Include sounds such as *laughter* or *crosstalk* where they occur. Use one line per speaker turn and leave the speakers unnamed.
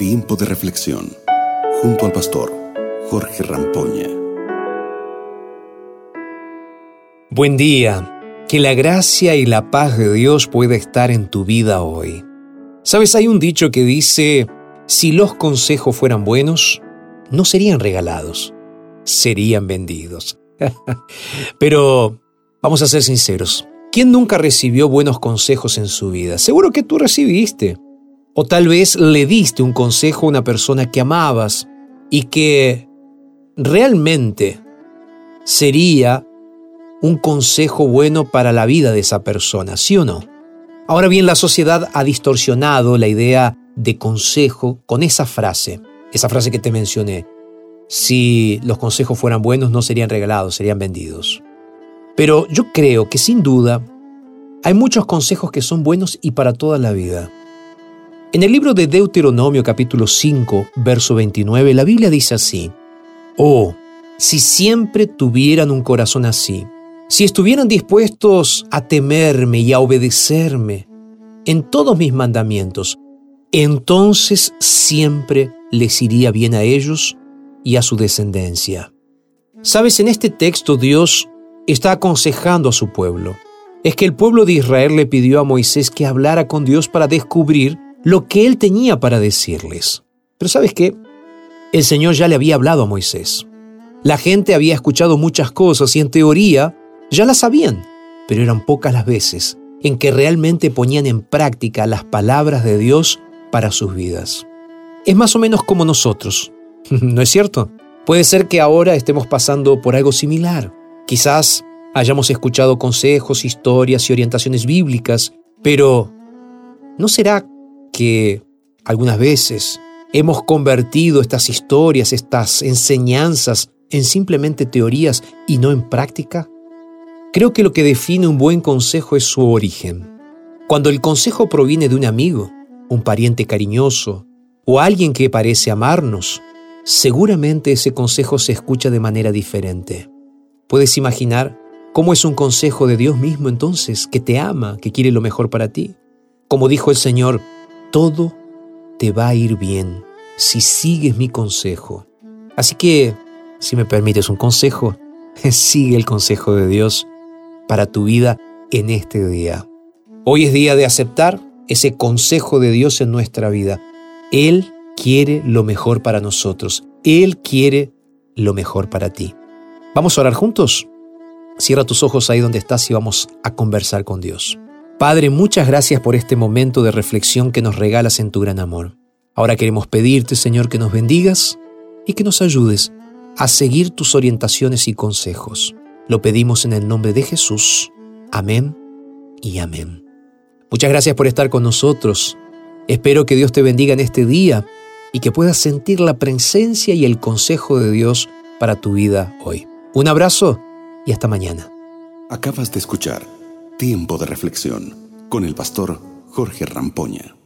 Tiempo de reflexión junto al pastor Jorge Rampoña.
Buen día. Que la gracia y la paz de Dios pueda estar en tu vida hoy. Sabes, hay un dicho que dice, si los consejos fueran buenos, no serían regalados, serían vendidos. *laughs* Pero vamos a ser sinceros, ¿quién nunca recibió buenos consejos en su vida? Seguro que tú recibiste. O tal vez le diste un consejo a una persona que amabas y que realmente sería un consejo bueno para la vida de esa persona, ¿sí o no? Ahora bien, la sociedad ha distorsionado la idea de consejo con esa frase, esa frase que te mencioné. Si los consejos fueran buenos no serían regalados, serían vendidos. Pero yo creo que sin duda hay muchos consejos que son buenos y para toda la vida. En el libro de Deuteronomio capítulo 5, verso 29, la Biblia dice así, Oh, si siempre tuvieran un corazón así, si estuvieran dispuestos a temerme y a obedecerme en todos mis mandamientos, entonces siempre les iría bien a ellos y a su descendencia. Sabes, en este texto Dios está aconsejando a su pueblo. Es que el pueblo de Israel le pidió a Moisés que hablara con Dios para descubrir lo que él tenía para decirles. Pero sabes qué? El Señor ya le había hablado a Moisés. La gente había escuchado muchas cosas y en teoría ya las sabían, pero eran pocas las veces en que realmente ponían en práctica las palabras de Dios para sus vidas. Es más o menos como nosotros, *laughs* ¿no es cierto? Puede ser que ahora estemos pasando por algo similar. Quizás hayamos escuchado consejos, historias y orientaciones bíblicas, pero ¿no será que algunas veces hemos convertido estas historias, estas enseñanzas en simplemente teorías y no en práctica? Creo que lo que define un buen consejo es su origen. Cuando el consejo proviene de un amigo, un pariente cariñoso o alguien que parece amarnos, seguramente ese consejo se escucha de manera diferente. ¿Puedes imaginar cómo es un consejo de Dios mismo entonces, que te ama, que quiere lo mejor para ti? Como dijo el Señor, todo te va a ir bien si sigues mi consejo. Así que, si me permites un consejo, *laughs* sigue el consejo de Dios para tu vida en este día. Hoy es día de aceptar ese consejo de Dios en nuestra vida. Él quiere lo mejor para nosotros. Él quiere lo mejor para ti. ¿Vamos a orar juntos? Cierra tus ojos ahí donde estás y vamos a conversar con Dios. Padre, muchas gracias por este momento de reflexión que nos regalas en tu gran amor. Ahora queremos pedirte, Señor, que nos bendigas y que nos ayudes a seguir tus orientaciones y consejos. Lo pedimos en el nombre de Jesús. Amén y amén. Muchas gracias por estar con nosotros. Espero que Dios te bendiga en este día y que puedas sentir la presencia y el consejo de Dios para tu vida hoy. Un abrazo y hasta mañana.
Acabas de escuchar Tiempo de Reflexión con el pastor Jorge Rampoña.